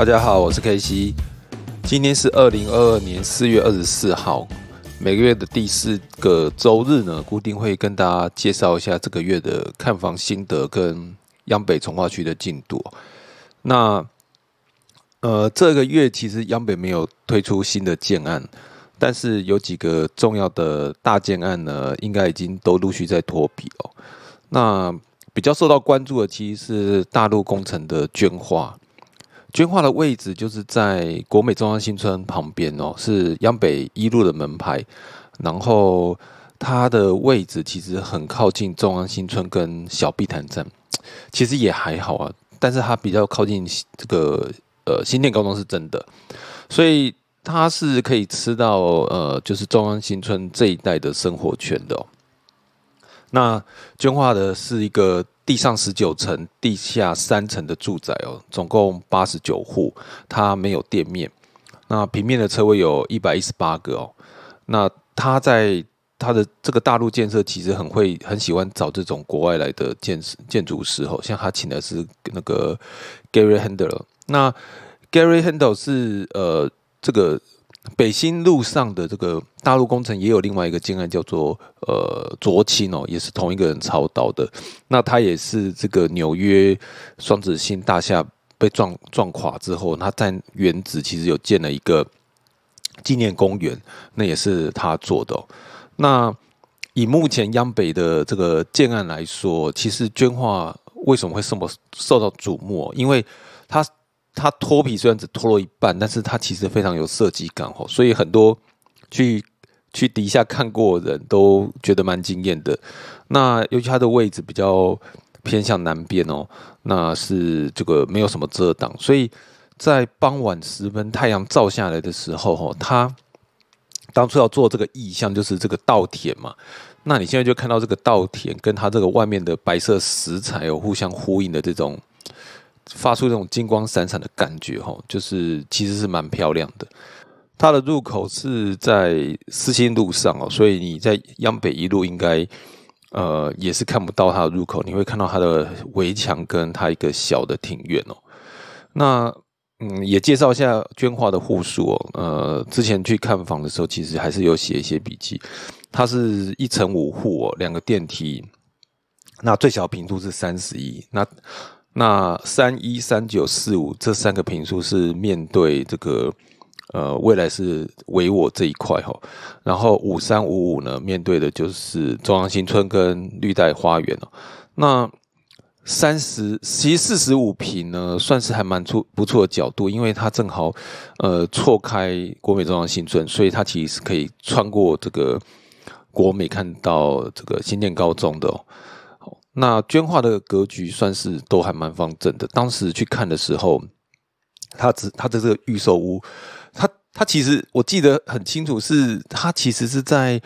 大家好，我是 K C，今天是二零二二年四月二十四号，每个月的第四个周日呢，固定会跟大家介绍一下这个月的看房心得跟央北从化区的进度。那呃，这个月其实央北没有推出新的建案，但是有几个重要的大建案呢，应该已经都陆续在脱皮哦。那比较受到关注的，其实是大陆工程的捐化。捐化的位置就是在国美中央新村旁边哦，是央北一路的门牌。然后它的位置其实很靠近中央新村跟小碧潭站，其实也还好啊。但是它比较靠近这个呃新店高中是真的，所以它是可以吃到呃就是中央新村这一带的生活圈的。那捐化的是一个。地上十九层、地下三层的住宅哦，总共八十九户，它没有店面。那平面的车位有一百一十八个哦。那他在他的这个大陆建设，其实很会很喜欢找这种国外来的建建筑师哦。像他请的是那个 Gary Handel。那 Gary Handel 是呃这个。北新路上的这个大陆工程也有另外一个建案，叫做呃卓青哦，也是同一个人操刀的。那他也是这个纽约双子星大厦被撞撞垮之后，他在原址其实有建了一个纪念公园，那也是他做的。那以目前央北的这个建案来说，其实捐化为什么会这么受到瞩目？因为他。它脱皮虽然只脱了一半，但是它其实非常有设计感哦，所以很多去去底下看过的人都觉得蛮惊艳的。那尤其它的位置比较偏向南边哦，那是这个没有什么遮挡，所以在傍晚时分太阳照下来的时候哦，它当初要做这个意象就是这个稻田嘛，那你现在就看到这个稻田跟它这个外面的白色石材有互相呼应的这种。发出这种金光闪闪的感觉，哈，就是其实是蛮漂亮的。它的入口是在四星路上哦，所以你在央北一路应该呃也是看不到它的入口，你会看到它的围墙跟它一个小的庭院哦。那嗯，也介绍一下捐化的户数哦。呃，之前去看房的时候，其实还是有写一些笔记。它是一层五户哦，两个电梯，那最小平度是三十一。那那三一三九四五这三个平数是面对这个呃未来是唯我这一块哈，然后五三五五呢面对的就是中央新村跟绿带花园哦。那三十其实四十五平呢算是还蛮出不错的角度，因为它正好呃错开国美中央新村，所以它其实是可以穿过这个国美看到这个新店高中的哦。那捐化的格局算是都还蛮方正的。当时去看的时候，他只他的这个预售屋，他他其实我记得很清楚，是他其实是在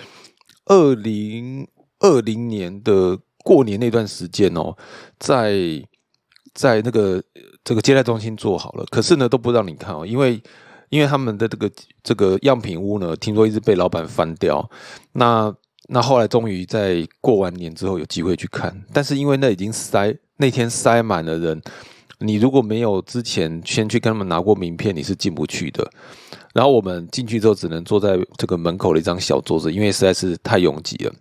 二零二零年的过年那段时间哦，在在那个这个接待中心做好了，可是呢都不让你看哦，因为因为他们的这个这个样品屋呢，听说一直被老板翻掉，那。那后来终于在过完年之后有机会去看，但是因为那已经塞那天塞满了人，你如果没有之前先去跟他们拿过名片，你是进不去的。然后我们进去之后只能坐在这个门口的一张小桌子，因为实在是太拥挤了。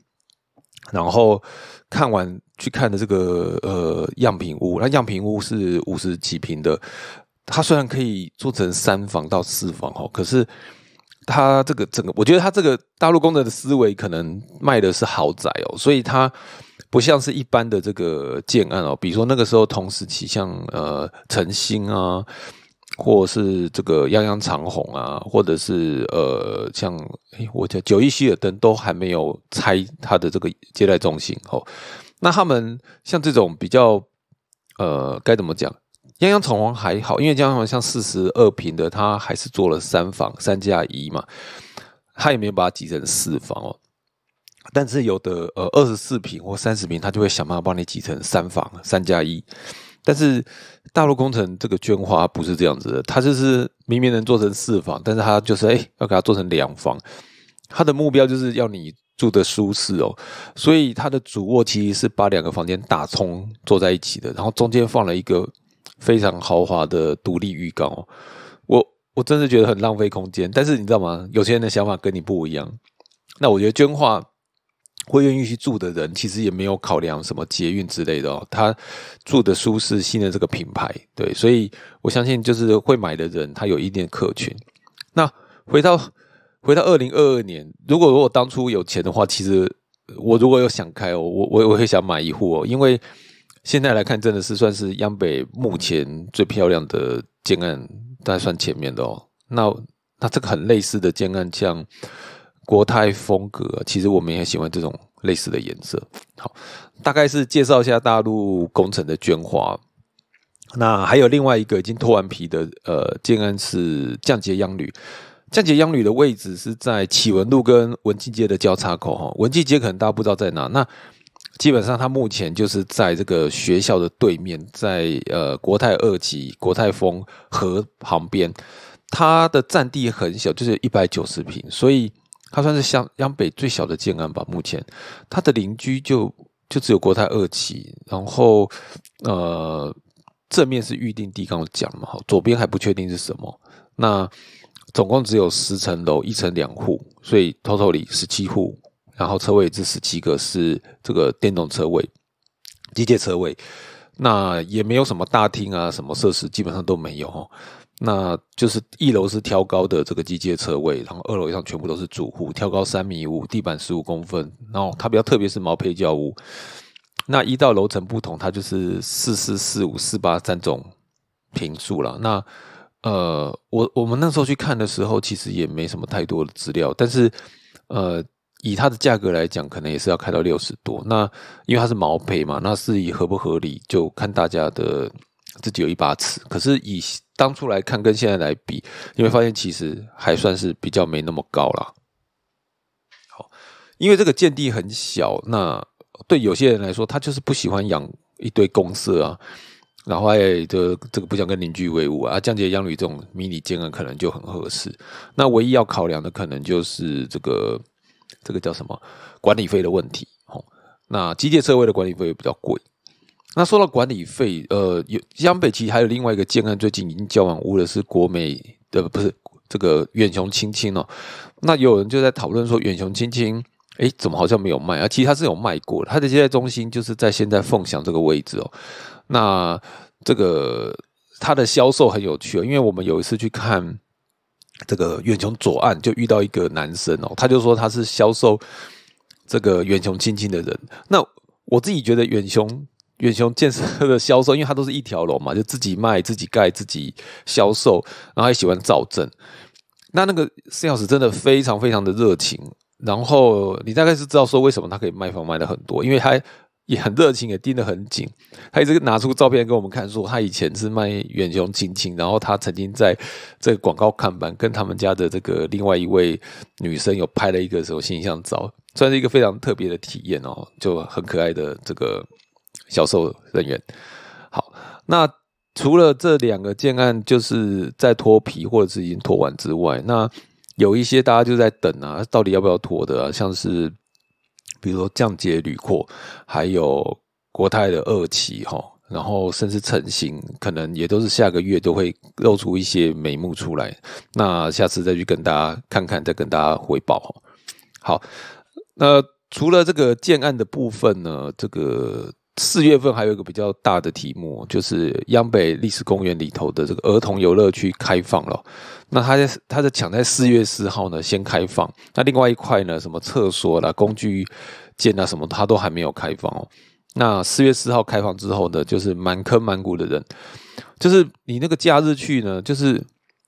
然后看完去看的这个呃样品屋，那样品屋是五十几平的，它虽然可以做成三房到四房哦，可是。他这个整个，我觉得他这个大陆工人的思维可能卖的是豪宅哦，所以他不像是一般的这个建案哦。比如说那个时候同时期，像呃晨星啊，或是这个泱泱长虹啊，或者是呃，像诶我叫九一希尔登都还没有拆它的这个接待中心哦。那他们像这种比较呃，该怎么讲？泱泱长虹还好，因为泱泱长虹像四十二平的，它还是做了三房三加一嘛，它也没有把它挤成四房哦。但是有的呃二十四平或三十平，他就会想办法帮你挤成三房三加一。但是大陆工程这个绢花不是这样子的，它就是明明能做成四房，但是它就是哎要给它做成两房，它的目标就是要你住的舒适哦，所以它的主卧其实是把两个房间打通坐在一起的，然后中间放了一个非常豪华的独立浴缸哦，我我真的觉得很浪费空间，但是你知道吗？有些人的想法跟你不一样，那我觉得绢花。会愿意去住的人，其实也没有考量什么捷运之类的哦。他住的舒适，性的这个品牌，对，所以我相信就是会买的人，他有一定的客群。那回到回到二零二二年，如果如果当初有钱的话，其实我如果有想开哦，我我我会想买一户哦，因为现在来看，真的是算是央北目前最漂亮的建案，大概算前面的哦。那那这个很类似的建案，像。国泰风格，其实我们也喜欢这种类似的颜色。好，大概是介绍一下大陆工程的绢花。那还有另外一个已经脱完皮的，呃，建安是降节央旅。降节央旅的位置是在启文路跟文记街的交叉口。哈，文记街可能大家不知道在哪。那基本上它目前就是在这个学校的对面，在呃国泰二期国泰丰河旁边。它的占地很小，就是一百九十平，所以。它算是湘央北最小的建安吧，目前它的邻居就就只有国泰二期，然后呃正面是预定地，刚刚讲嘛，哈，左边还不确定是什么。那总共只有十层楼，一层两户，所以 total 里十七户，然后车位这十七个是这个电动车位、机械车位，那也没有什么大厅啊，什么设施基本上都没有哈。那就是一楼是挑高的这个机械车位，然后二楼以上全部都是主户，挑高三米五，地板十五公分，然后它比较特别是毛坯轿屋。那一到楼层不同，它就是四四四五四八三种平数了。那呃，我我们那时候去看的时候，其实也没什么太多的资料，但是呃，以它的价格来讲，可能也是要开到六十多。那因为它是毛坯嘛，那是以合不合理，就看大家的自己有一把尺。可是以当初来看跟现在来比，你会发现其实还算是比较没那么高啦。好，因为这个建地很小，那对有些人来说，他就是不喜欢养一堆公社啊，然后哎，这这个不想跟邻居为伍啊。降解养旅这种迷你建案可能就很合适。那唯一要考量的可能就是这个这个叫什么管理费的问题。哦，那机械车位的管理费比较贵。那说到管理费，呃，有江北其实还有另外一个建案，最近已经交完屋的，是国美的，不是这个远雄青青哦。那有人就在讨论说，远雄青青，哎，怎么好像没有卖啊？其实它是有卖过的，它的接待中心就是在现在凤翔这个位置哦。那这个它的销售很有趣哦，因为我们有一次去看这个远雄左岸，就遇到一个男生哦，他就说他是销售这个远雄青青的人。那我自己觉得远雄。远雄建设的销售，因为他都是一条龙嘛，就自己卖、自己盖、自己销售，然后还喜欢造镇。那那个 sales 真的非常非常的热情，然后你大概是知道说为什么他可以卖房卖的很多，因为他也很热情，也盯得很紧。他一直拿出照片给我们看，说他以前是卖远雄亲亲，然后他曾经在这个广告看板跟他们家的这个另外一位女生有拍了一个什么形象照，算是一个非常特别的体验哦，就很可爱的这个。销售人员，好，那除了这两个建案就是在脱皮或者是已经脱完之外，那有一些大家就在等啊，到底要不要脱的啊？像是比如说降解、铝扩，还有国泰的二期哈，然后甚至成型，可能也都是下个月都会露出一些眉目出来。那下次再去跟大家看看，再跟大家汇报。好，那除了这个建案的部分呢，这个。四月份还有一个比较大的题目，就是央北历史公园里头的这个儿童游乐区开放了。那它在它的抢在四月四号呢先开放，那另外一块呢，什么厕所啦、工具间啊什么，它都还没有开放哦。那四月四号开放之后呢，就是满坑满谷的人，就是你那个假日去呢，就是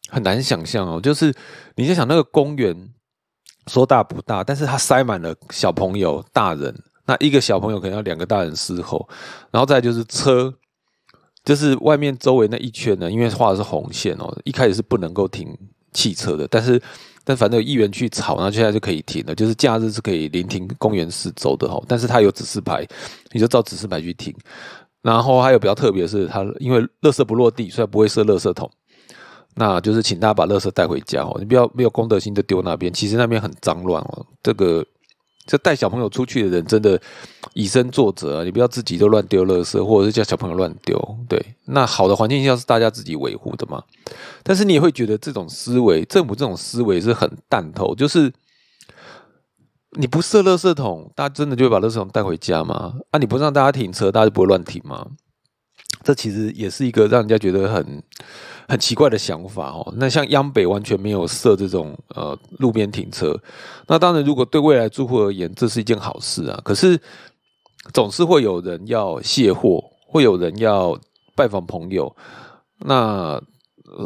很难想象哦，就是你在想那个公园说大不大，但是它塞满了小朋友、大人，那一个小朋友可能要两个大人伺候，然后再就是车。就是外面周围那一圈呢，因为画的是红线哦，一开始是不能够停汽车的，但是但反正有议员去吵，那现在就可以停了。就是假日是可以临停公园四周的哈，但是它有指示牌，你就照指示牌去停。然后还有比较特别的是，它因为垃圾不落地，所以不会设垃圾桶。那就是请大家把垃圾带回家哦，你不要没有公德心就丢那边，其实那边很脏乱哦，这个。这带小朋友出去的人真的以身作则啊！你不要自己都乱丢垃圾，或者是叫小朋友乱丢。对，那好的环境下是大家自己维护的嘛。但是你也会觉得这种思维，政府这种思维是很淡透，就是你不设垃圾桶，大家真的就会把垃圾桶带回家吗？啊，你不让大家停车，大家就不会乱停吗？这其实也是一个让人家觉得很。很奇怪的想法哦，那像央北完全没有设这种呃路边停车，那当然如果对未来住户而言，这是一件好事啊。可是总是会有人要卸货，会有人要拜访朋友，那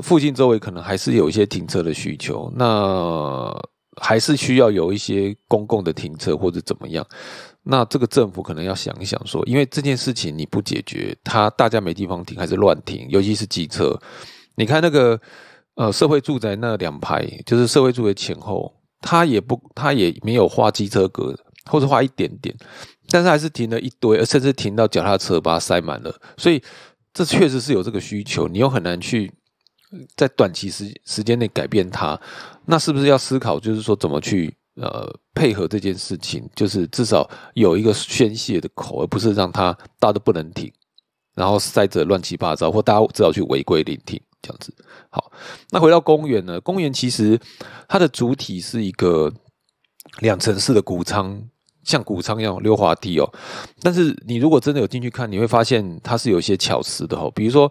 附近周围可能还是有一些停车的需求，那还是需要有一些公共的停车或者怎么样。那这个政府可能要想一想说，因为这件事情你不解决，他大家没地方停还是乱停，尤其是机车。你看那个呃社会住宅那两排，就是社会住宅前后，他也不他也没有画机车格，或者画一点点，但是还是停了一堆，甚至停到脚踏车把它塞满了。所以这确实是有这个需求，你又很难去在短期时时间内改变它。那是不是要思考，就是说怎么去呃配合这件事情，就是至少有一个宣泄的口，而不是让它大家都不能停，然后塞着乱七八糟，或大家只好去违规聆听。这样子，好，那回到公园呢？公园其实它的主体是一个两层式的谷仓，像谷仓一样溜滑梯哦。但是你如果真的有进去看，你会发现它是有一些巧思的哦。比如说，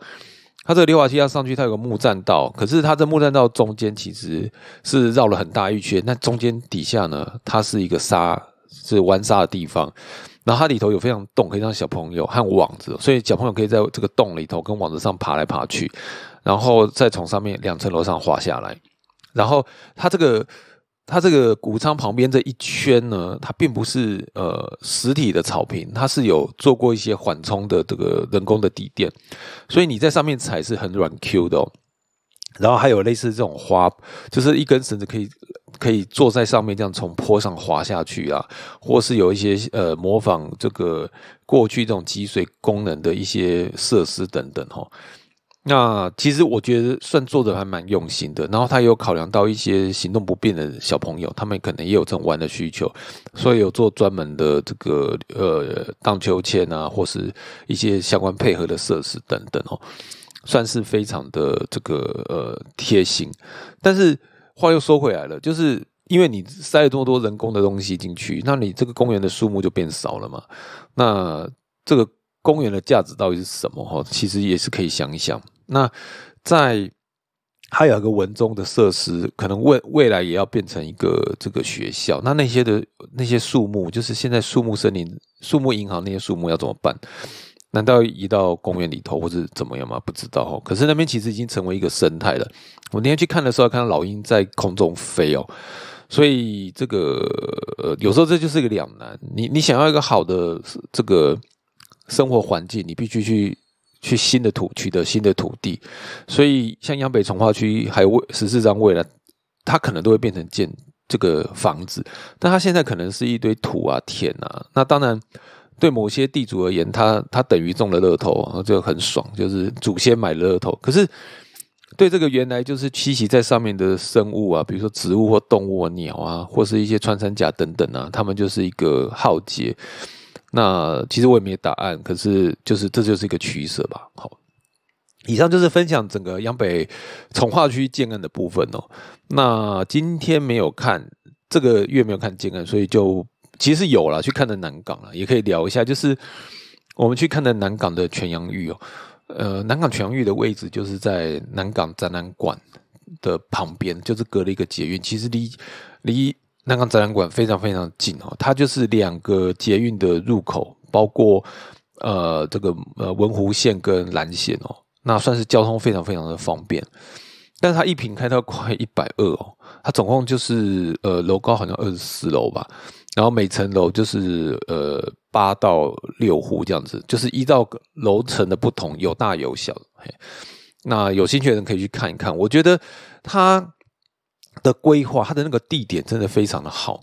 它这个溜滑梯要上去，它有个木栈道，可是它这木栈道中间其实是绕了很大一圈，那中间底下呢，它是一个沙，是玩沙的地方。然后它里头有非常洞，可以让小朋友和网子，所以小朋友可以在这个洞里头跟网子上爬来爬去。然后再从上面两层楼上滑下来，然后它这个它这个谷仓旁边这一圈呢，它并不是呃实体的草坪，它是有做过一些缓冲的这个人工的地垫，所以你在上面踩是很软 Q 的哦。然后还有类似这种花，就是一根绳子可以可以坐在上面这样从坡上滑下去啊，或是有一些呃模仿这个过去这种积水功能的一些设施等等哈。那其实我觉得算做的还蛮用心的，然后他有考量到一些行动不便的小朋友，他们可能也有这种玩的需求，所以有做专门的这个呃荡秋千啊，或是一些相关配合的设施等等哦，算是非常的这个呃贴心。但是话又说回来了，就是因为你塞了这么多人工的东西进去，那你这个公园的数目就变少了嘛？那这个公园的价值到底是什么？哈，其实也是可以想一想。那在还有一个文中的设施，可能未未来也要变成一个这个学校。那那些的那些树木，就是现在树木森林、树木银行那些树木要怎么办？难道移到公园里头，或是怎么样吗？不知道哦。可是那边其实已经成为一个生态了。我那天去看的时候，看到老鹰在空中飞哦。所以这个呃，有时候这就是一个两难。你你想要一个好的这个生活环境，你必须去。去新的土取得新的土地，所以像央北从化区还有未十四张未来，它可能都会变成建这个房子，但它现在可能是一堆土啊田啊。那当然，对某些地主而言，他他等于中了乐透，就很爽，就是祖先买乐透。可是对这个原来就是栖息在上面的生物啊，比如说植物或动物、鸟啊，或是一些穿山甲等等啊，他们就是一个浩劫。那其实我也没答案，可是就是这就是一个取舍吧。好，以上就是分享整个央北从化区建案的部分哦。那今天没有看这个月没有看建案，所以就其实有了去看的南港了，也可以聊一下。就是我们去看的南港的全阳域哦，呃，南港全阳玉的位置就是在南港展览馆的旁边，就是隔了一个捷运，其实离离。南港展览馆非常非常近哦，它就是两个捷运的入口，包括呃这个呃文湖线跟蓝线哦，那算是交通非常非常的方便。但是它一平开到快一百二哦，它总共就是呃楼高好像二十四楼吧，然后每层楼就是呃八到六户这样子，就是依照楼层的不同有大有小。那有兴趣的人可以去看一看，我觉得它的规划，它的那个地点真的非常的好，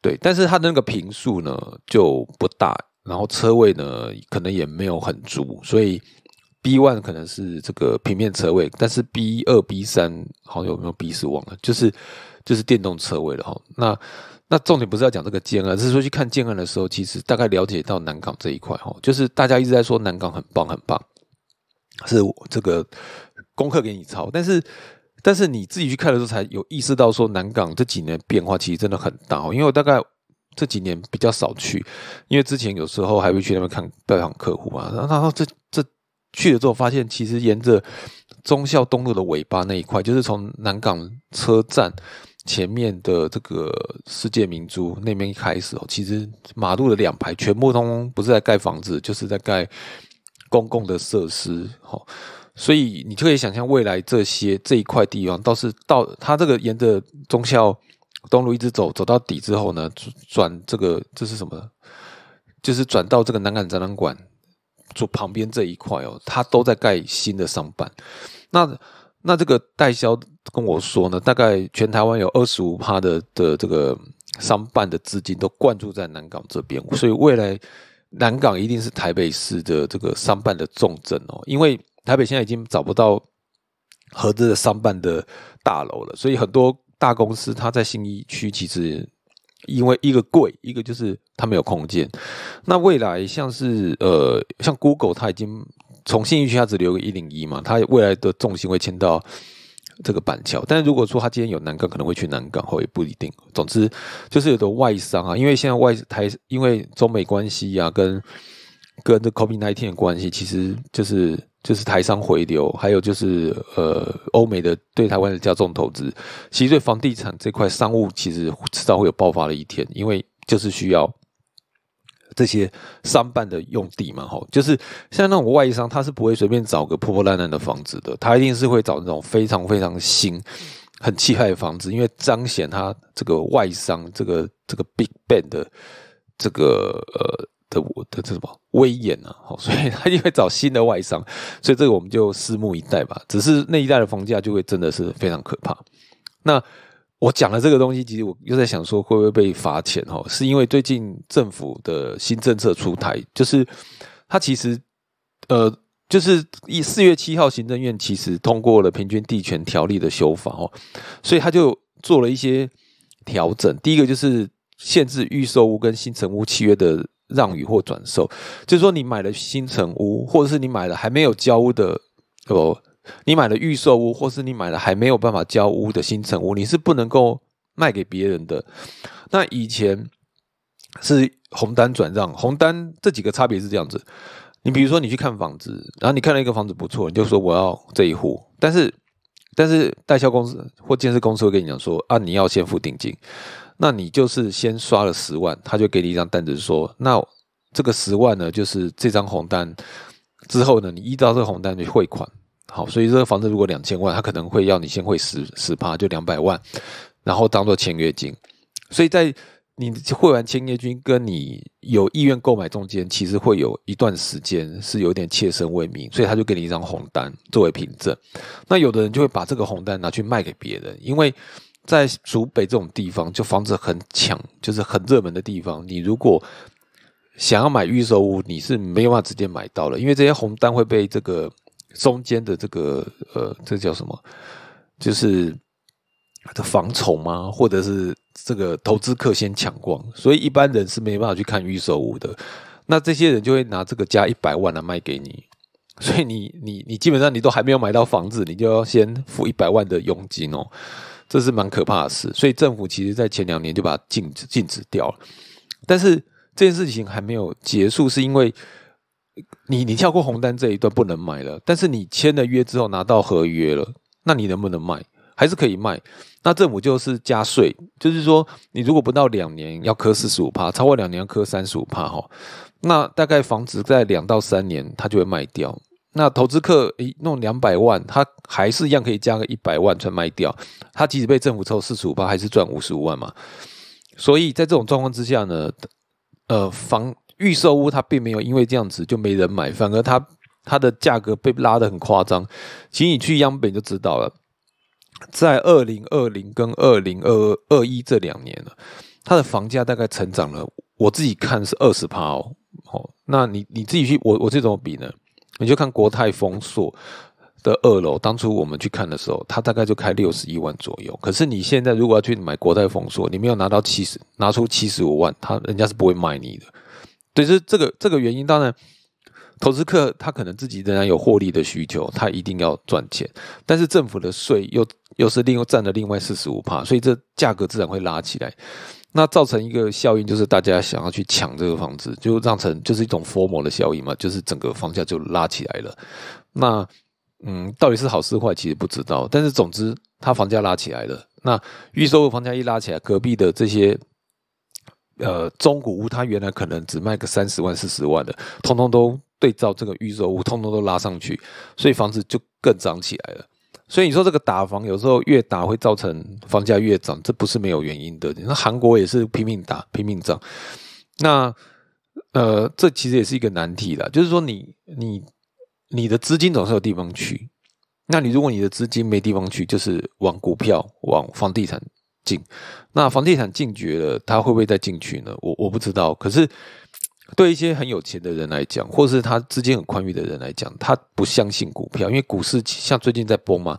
对，但是它的那个平数呢就不大，然后车位呢可能也没有很足，所以。B one 可能是这个平面车位，但是 B 二、B 三好像有没有 B 四忘了，就是就是电动车位了哈。那那重点不是要讲这个建案，是说去看建案的时候，其实大概了解到南港这一块哈，就是大家一直在说南港很棒很棒，是这个功课给你抄，但是但是你自己去看的时候才有意识到说南港这几年变化其实真的很大，因为我大概这几年比较少去，因为之前有时候还会去那边看拜访客户啊，然后这这。去了之后，发现其实沿着忠孝东路的尾巴那一块，就是从南港车站前面的这个世界明珠那边开始哦，其实马路的两排全部都不是在盖房子，就是在盖公共的设施。哦。所以你就可以想象未来这些这一块地方，倒是到它这个沿着忠孝东路一直走，走到底之后呢，转这个这是什么？就是转到这个南港展览馆。做旁边这一块哦，它都在盖新的商办。那那这个代销跟我说呢，大概全台湾有二十五趴的的这个商办的资金都灌注在南港这边，所以未来南港一定是台北市的这个商办的重镇哦。因为台北现在已经找不到合资的商办的大楼了，所以很多大公司它在新一区其实。因为一个贵，一个就是它没有空间。那未来像是呃，像 Google，它已经从信义区它只留个一零一嘛，它未来的重心会迁到这个板桥。但是如果说它今天有南港，可能会去南港，或也不一定。总之就是有的外商啊，因为现在外台，因为中美关系啊，跟跟这 COVID nineteen 的关系，其实就是。就是台商回流，还有就是呃，欧美的对台湾的加重投资，其实对房地产这块商务，其实迟早会有爆发的一天，因为就是需要这些商办的用地嘛，吼，就是像那种外商，他是不会随便找个破破烂烂的房子的，他一定是会找那种非常非常新、很气派的房子，因为彰显他这个外商这个这个 Big Bang 的这个呃。的我的这什么威严啊，好，所以他就会找新的外商，所以这个我们就拭目以待吧。只是那一代的房价就会真的是非常可怕。那我讲了这个东西，其实我又在想说会不会被罚钱哈？是因为最近政府的新政策出台，就是他其实呃，就是以四月七号行政院其实通过了平均地权条例的修法哦，所以他就做了一些调整。第一个就是限制预售屋跟新成屋契约的。让与或转售，就是说你买了新城屋，或者是你买了还没有交屋的哦，你买了预售屋，或是你买了还没有办法交屋的新城屋，你是不能够卖给别人的。那以前是红单转让，红单这几个差别是这样子。你比如说你去看房子，然后你看了一个房子不错，你就说我要这一户，但是但是代销公司或建设公司会跟你讲说啊，你要先付定金。那你就是先刷了十万，他就给你一张单子，说那这个十万呢，就是这张红单之后呢，你依照这个红单去汇款，好，所以这个房子如果两千万，他可能会要你先汇十十趴，就两百万，然后当做签约金。所以在你汇完签约金跟你有意愿购买中间，其实会有一段时间是有点切身为民，所以他就给你一张红单作为凭证。那有的人就会把这个红单拿去卖给别人，因为。在竹北这种地方，就房子很抢，就是很热门的地方。你如果想要买预售屋，你是没有办法直接买到了，因为这些红单会被这个中间的这个呃，这叫什么？就是的房虫吗？或者是这个投资客先抢光，所以一般人是没办法去看预售屋的。那这些人就会拿这个加一百万来卖给你，所以你你你基本上你都还没有买到房子，你就要先付一百万的佣金哦。这是蛮可怕的事，所以政府其实在前两年就把它禁止禁止掉了。但是这件事情还没有结束，是因为你你跳过红单这一段不能买了，但是你签了约之后拿到合约了，那你能不能卖？还是可以卖。那政府就是加税，就是说你如果不到两年要磕四十五帕，超过两年要磕三十五帕哈。那大概房子在两到三年它就会卖掉。那投资客诶弄两百万，他还是一样可以加个一百万才卖掉。他即使被政府抽四十五帕，还是赚五十五万嘛。所以在这种状况之下呢，呃，房预售屋它并没有因为这样子就没人买，反而它它的价格被拉得很夸张。其实你去央本就知道了，在二零二零跟二零二二一这两年呢，它的房价大概成长了，我自己看是二十趴哦。好，那你你自己去，我我这怎么比呢？你就看国泰丰硕。的二楼，当初我们去看的时候，它大概就开六十一万左右。可是你现在如果要去买国泰丰硕，你没有拿到七十，拿出七十五万，他人家是不会卖你的。对，是这个这个原因。当然，投资客他可能自己仍然有获利的需求，他一定要赚钱。但是政府的税又又是另又占了另外四十五帕，所以这价格自然会拉起来。那造成一个效应，就是大家想要去抢这个房子，就让成就是一种 formal 的效应嘛，就是整个房价就拉起来了。那嗯，到底是好是坏，其实不知道。但是总之，它房价拉起来了。那预售房价一拉起来，隔壁的这些呃中古屋，它原来可能只卖个三十万、四十万的，通通都对照这个预售屋，通通都拉上去，所以房子就更涨起来了。所以你说这个打房有时候越打会造成房价越涨，这不是没有原因的。那韩国也是拼命打、拼命涨。那呃，这其实也是一个难题了，就是说你你。你的资金总是有地方去，那你如果你的资金没地方去，就是往股票、往房地产进。那房地产进绝了，他会不会再进去呢？我我不知道。可是对一些很有钱的人来讲，或是他资金很宽裕的人来讲，他不相信股票，因为股市像最近在崩嘛。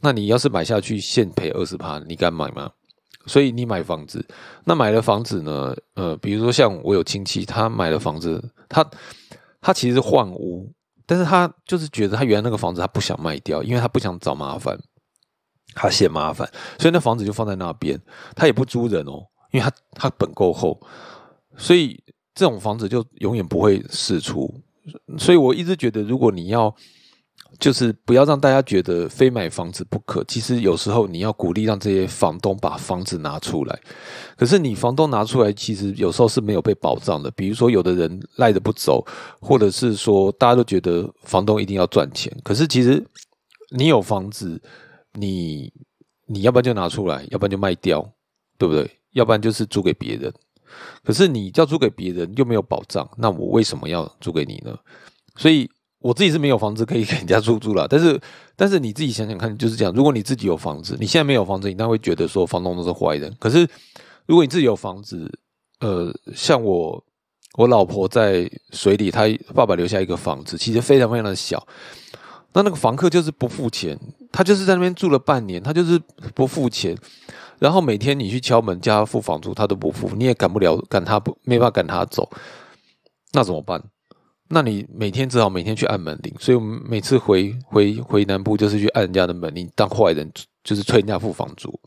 那你要是买下去，现赔二十趴，你敢买吗？所以你买房子，那买了房子呢？呃，比如说像我有亲戚，他买了房子，他他其实换屋。但是他就是觉得他原来那个房子他不想卖掉，因为他不想找麻烦，他嫌麻烦，所以那房子就放在那边，他也不租人哦，因为他他本够厚，所以这种房子就永远不会释出。所以我一直觉得，如果你要。就是不要让大家觉得非买房子不可。其实有时候你要鼓励让这些房东把房子拿出来。可是你房东拿出来，其实有时候是没有被保障的。比如说有的人赖着不走，或者是说大家都觉得房东一定要赚钱。可是其实你有房子，你你要不然就拿出来，要不然就卖掉，对不对？要不然就是租给别人。可是你要租给别人又没有保障，那我为什么要租给你呢？所以。我自己是没有房子可以给人家出租了，但是，但是你自己想想看，就是这样。如果你自己有房子，你现在没有房子，你当然会觉得说房东都是坏人。可是，如果你自己有房子，呃，像我，我老婆在水里，她爸爸留下一个房子，其实非常非常的小。那那个房客就是不付钱，他就是在那边住了半年，他就是不付钱。然后每天你去敲门叫他付房租，他都不付，你也赶不了，赶他不，没办法赶他走。那怎么办？那你每天只好每天去按门铃，所以我们每次回回回南部就是去按人家的门铃，当坏人就是催人家付房租。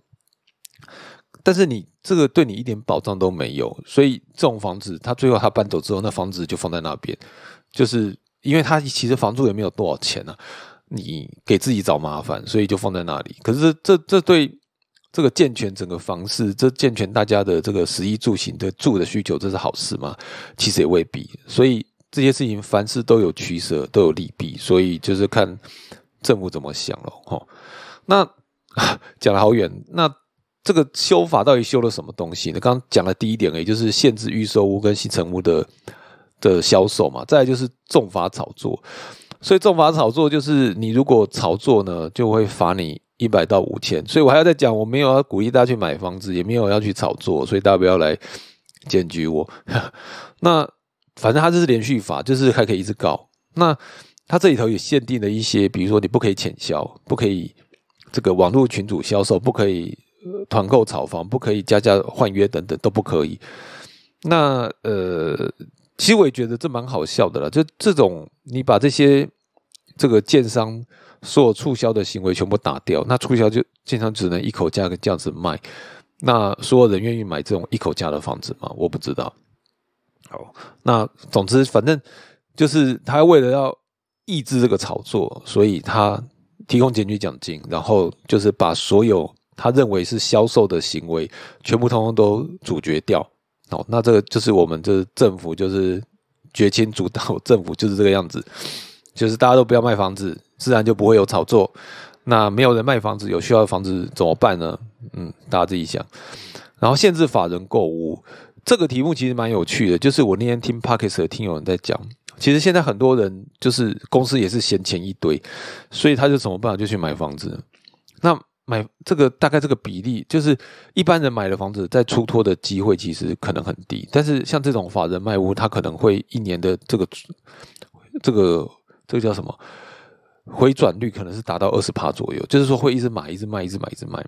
但是你这个对你一点保障都没有，所以这种房子，他最后他搬走之后，那房子就放在那边，就是因为他其实房租也没有多少钱呢，你给自己找麻烦，所以就放在那里。可是这这对这个健全整个房市，这健全大家的这个食衣住行的住的需求，这是好事吗？其实也未必，所以。这些事情凡事都有取舍，都有利弊，所以就是看政府怎么想了哈。那 讲了好远，那这个修法到底修了什么东西呢？刚刚讲的第一点，也就是限制预售屋跟新成屋的的销售嘛。再来就是重罚炒作，所以重罚炒作就是你如果炒作呢，就会罚你一百到五千。所以我还要再讲，我没有要鼓励大家去买房子，也没有要去炒作，所以大家不要来检举我。那。反正它这是连续法，就是还可以一直告。那它这里头也限定了一些，比如说你不可以潜销，不可以这个网络群主销售，不可以团购炒房，不可以加价换约等等都不可以。那呃，其实我也觉得这蛮好笑的了。就这种你把这些这个建商所有促销的行为全部打掉，那促销就经常只能一口价这样子卖。那所有人愿意买这种一口价的房子吗？我不知道。好，那总之，反正就是他为了要抑制这个炒作，所以他提供检举奖金，然后就是把所有他认为是销售的行为全部通通都阻绝掉。哦，那这个就是我们这政府就是绝亲主导，政府就是这个样子，就是大家都不要卖房子，自然就不会有炒作。那没有人卖房子，有需要的房子怎么办呢？嗯，大家自己想。然后限制法人购物这个题目其实蛮有趣的，就是我那天听 Parkes 的听有人在讲，其实现在很多人就是公司也是闲钱一堆，所以他就怎么办就去买房子。那买这个大概这个比例，就是一般人买的房子在出脱的机会其实可能很低，但是像这种法人卖屋，他可能会一年的这个这个这个叫什么？回转率可能是达到二十趴左右，就是说会一直买，一直卖，一直买，一直卖。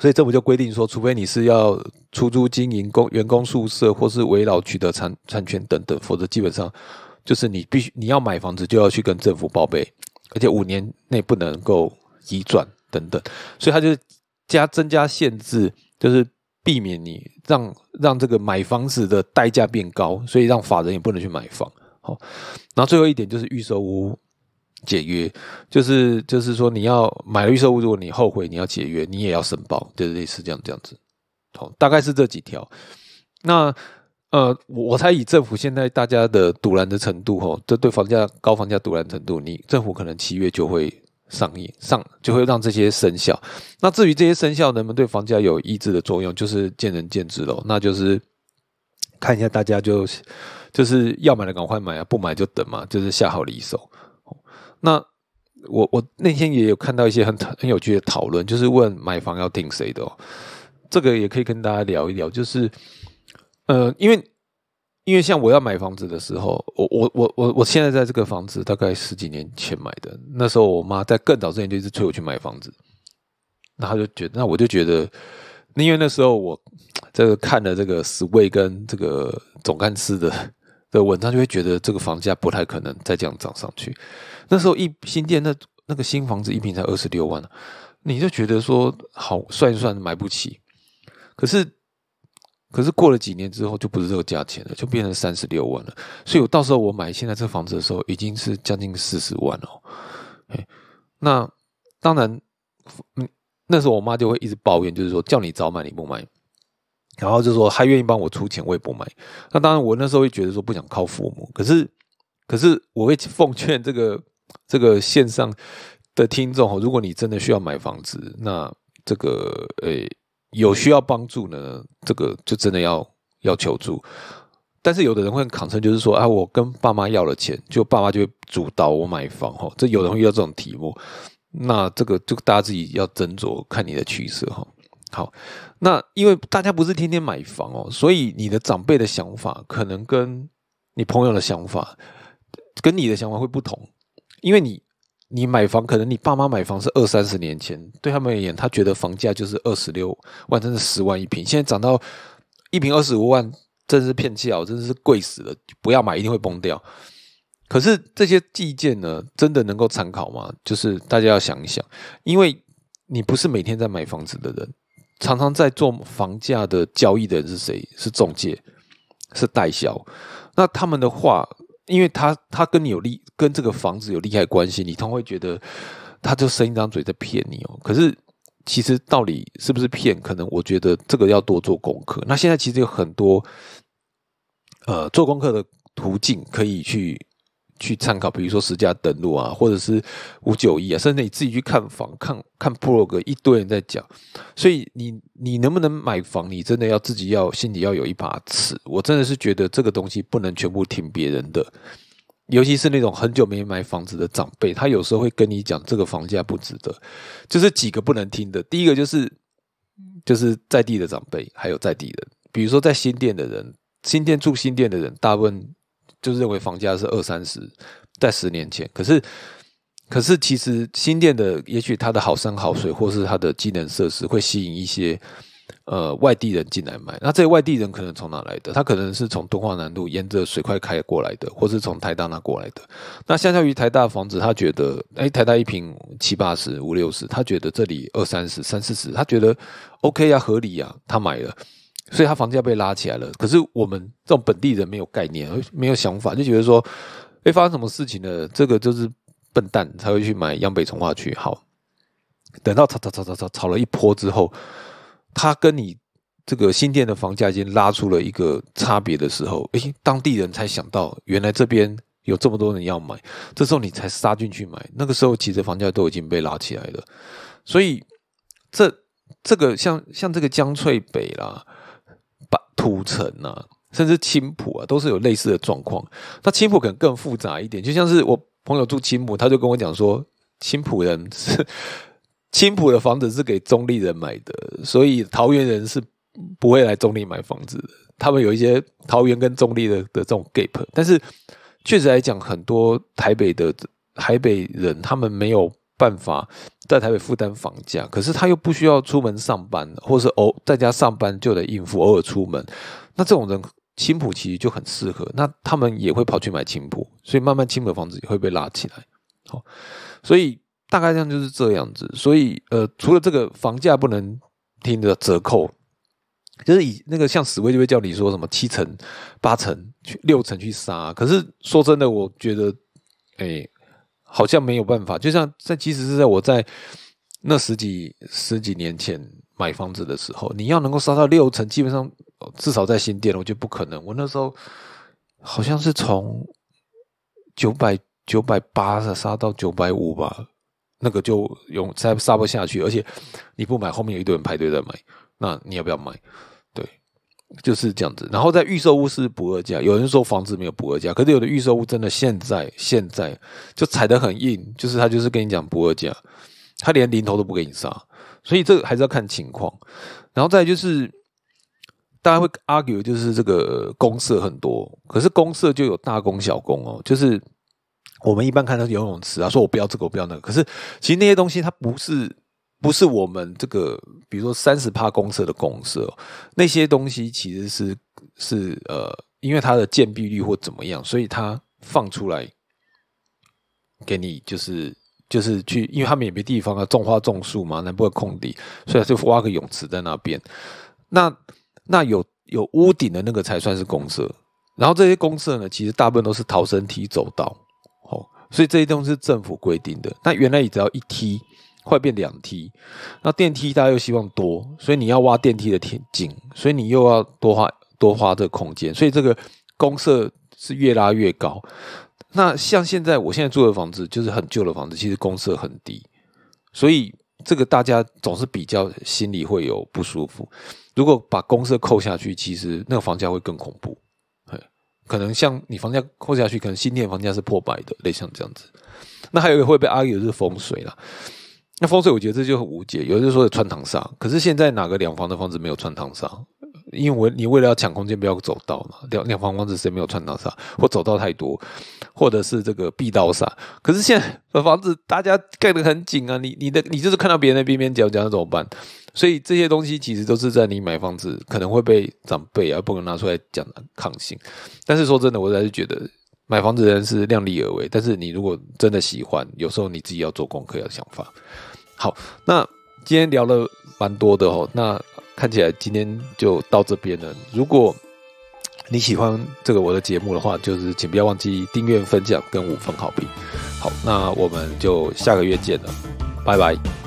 所以政府就规定说，除非你是要出租经营工员工宿舍，或是围绕取得产产权等等，否则基本上就是你必须你要买房子就要去跟政府报备，而且五年内不能够移转等等。所以他就加增加限制，就是避免你让让这个买房子的代价变高，所以让法人也不能去买房。好，然后最后一点就是预售屋。解约就是就是说，你要买了预售屋，如果你后悔，你要解约，你也要申报，就是类似这样这样子。好，大概是这几条。那呃，我猜以政府现在大家的堵拦的程度，吼，这对房价高房价堵拦程度，你政府可能七月就会上映上，就会让这些生效。那至于这些生效能不能对房价有抑制的作用，就是见仁见智喽。那就是看一下大家就就是要买的赶快买啊，不买就等嘛，就是下好离手。那我我那天也有看到一些很很有趣的讨论，就是问买房要听谁的哦，这个也可以跟大家聊一聊。就是呃，因为因为像我要买房子的时候，我我我我我现在在这个房子大概十几年前买的，那时候我妈在更早之前就一直催我去买房子，那他就觉得，那我就觉得，因为那时候我这个看了这个 Sway 跟这个总干事的的文章，就会觉得这个房价不太可能再这样涨上去。那时候一新店那那个新房子一平才二十六万你就觉得说好算一算买不起，可是可是过了几年之后就不是这个价钱了，就变成三十六万了。所以我到时候我买现在这房子的时候已经是将近四十万了。哎，那当然，嗯，那时候我妈就会一直抱怨，就是说叫你早买你不买，然后就说还愿意帮我出钱我也不买。那当然我那时候会觉得说不想靠父母，可是可是我会奉劝这个。这个线上的听众如果你真的需要买房子，那这个诶有需要帮助呢，这个就真的要要求助。但是有的人会抗争，就是说啊，我跟爸妈要了钱，就爸妈就会主导我买房哈。这有人会遇到这种题目，那这个就大家自己要斟酌看你的取舍哈。好，那因为大家不是天天买房哦，所以你的长辈的想法可能跟你朋友的想法跟你的想法会不同。因为你，你买房，可能你爸妈买房是二三十年前，对他们而言，他觉得房价就是二十六万，真是十万一平。现在涨到一平二十五万，真是骗笑，真的是贵死了。不要买，一定会崩掉。可是这些计件呢，真的能够参考吗？就是大家要想一想，因为你不是每天在买房子的人，常常在做房价的交易的人是谁？是中介，是代销。那他们的话。因为他他跟你有利，跟这个房子有利害关系，你通常会觉得他就伸一张嘴在骗你哦。可是其实到底是不是骗，可能我觉得这个要多做功课。那现在其实有很多呃做功课的途径可以去。去参考，比如说十家登录啊，或者是五九一啊，甚至你自己去看房、看看 blog，一堆人在讲。所以你你能不能买房，你真的要自己要心里要有一把尺。我真的是觉得这个东西不能全部听别人的，尤其是那种很久没买房子的长辈，他有时候会跟你讲这个房价不值得。就是几个不能听的，第一个就是就是在地的长辈，还有在地人，比如说在新店的人，新店住新店的人，大部分。就认为房价是二三十，在十年前，可是，可是其实新店的，也许它的好山好水，或是它的机能设施，会吸引一些呃外地人进来买。那这些外地人可能从哪来的？他可能是从敦化南路沿着水块开过来的，或是从台大那过来的。那相较于台大房子，他觉得，哎，台大一平七八十、五六十，他觉得这里二三十、三四十，他觉得 OK 啊，合理呀，他买了。所以它房价被拉起来了，可是我们这种本地人没有概念，没有想法，就觉得说，哎，发生什么事情了？这个就是笨蛋才会去买央北从化区。好，等到炒炒炒炒炒炒了一波之后，他跟你这个新店的房价已经拉出了一个差别的时候，诶，当地人才想到原来这边有这么多人要买，这时候你才杀进去买。那个时候其实房价都已经被拉起来了，所以这这个像像这个江翠北啦、土城啊，甚至青浦啊，都是有类似的状况。那青浦可能更复杂一点，就像是我朋友住青浦，他就跟我讲说，青浦人是 青浦的房子是给中立人买的，所以桃园人是。不会来中立买房子的，他们有一些桃园跟中立的的这种 gap，但是确实来讲，很多台北的台北人他们没有办法在台北负担房价，可是他又不需要出门上班，或是偶在家上班就得应付，偶尔出门，那这种人青浦其实就很适合，那他们也会跑去买青浦，所以慢慢青浦房子也会被拉起来，好，所以大概这样就是这样子，所以呃，除了这个房价不能听的折扣。就是以那个像死威就会叫你说什么七成、八成、六成去杀，可是说真的，我觉得，哎，好像没有办法。就像在，即使是在我在那十几十几年前买房子的时候，你要能够杀到六成，基本上至少在新店，我觉得不可能。我那时候好像是从九百九百八的杀到九百五吧，那个就用再杀不下去，而且你不买，后面有一堆人排队在买。那你要不要买？就是这样子。然后在预售屋是不二价，有人说房子没有不二价，可是有的预售屋真的现在现在就踩得很硬，就是他就是跟你讲不二价，他连零头都不给你杀，所以这个还是要看情况。然后再就是大家会 argue，就是这个公社很多，可是公社就有大公小公哦，就是我们一般看到游泳池啊，说我不要这个，我不要那个，可是其实那些东西它不是。不是我们这个，比如说三十帕公社的公社，那些东西其实是是呃，因为它的建蔽率或怎么样，所以它放出来给你，就是就是去，因为他们也没地方啊，种花种树嘛，南部的空地，所以就挖个泳池在那边。那那有有屋顶的那个才算是公社，然后这些公社呢，其实大部分都是逃生梯走道，哦，所以这些东西是政府规定的。那原来你只要一梯。快变两梯，那电梯大家又希望多，所以你要挖电梯的天井，所以你又要多花多花这个空间，所以这个公设是越拉越高。那像现在我现在住的房子就是很旧的房子，其实公设很低，所以这个大家总是比较心里会有不舒服。如果把公设扣下去，其实那个房价会更恐怖。可能像你房价扣下去，可能新店房价是破百的，类像这样子。那还有一个会被阿姨是风水了。那风水我觉得这就很无解，有人说有穿堂煞，可是现在哪个两房的房子没有穿堂煞？因为你为了要抢空间，不要走道嘛。两两房房子谁没有穿堂煞？或走道太多，或者是这个壁刀煞？可是现在房子大家盖得很紧啊，你你的你就是看到别人的边边角角，怎么办？所以这些东西其实都是在你买房子可能会被长辈啊不能拿出来讲抗性。但是说真的，我还是觉得买房子的人是量力而为。但是你如果真的喜欢，有时候你自己要做功课，要想法。好，那今天聊了蛮多的哦。那看起来今天就到这边了。如果你喜欢这个我的节目的话，就是请不要忘记订阅、分享跟五分好评。好，那我们就下个月见了，拜拜。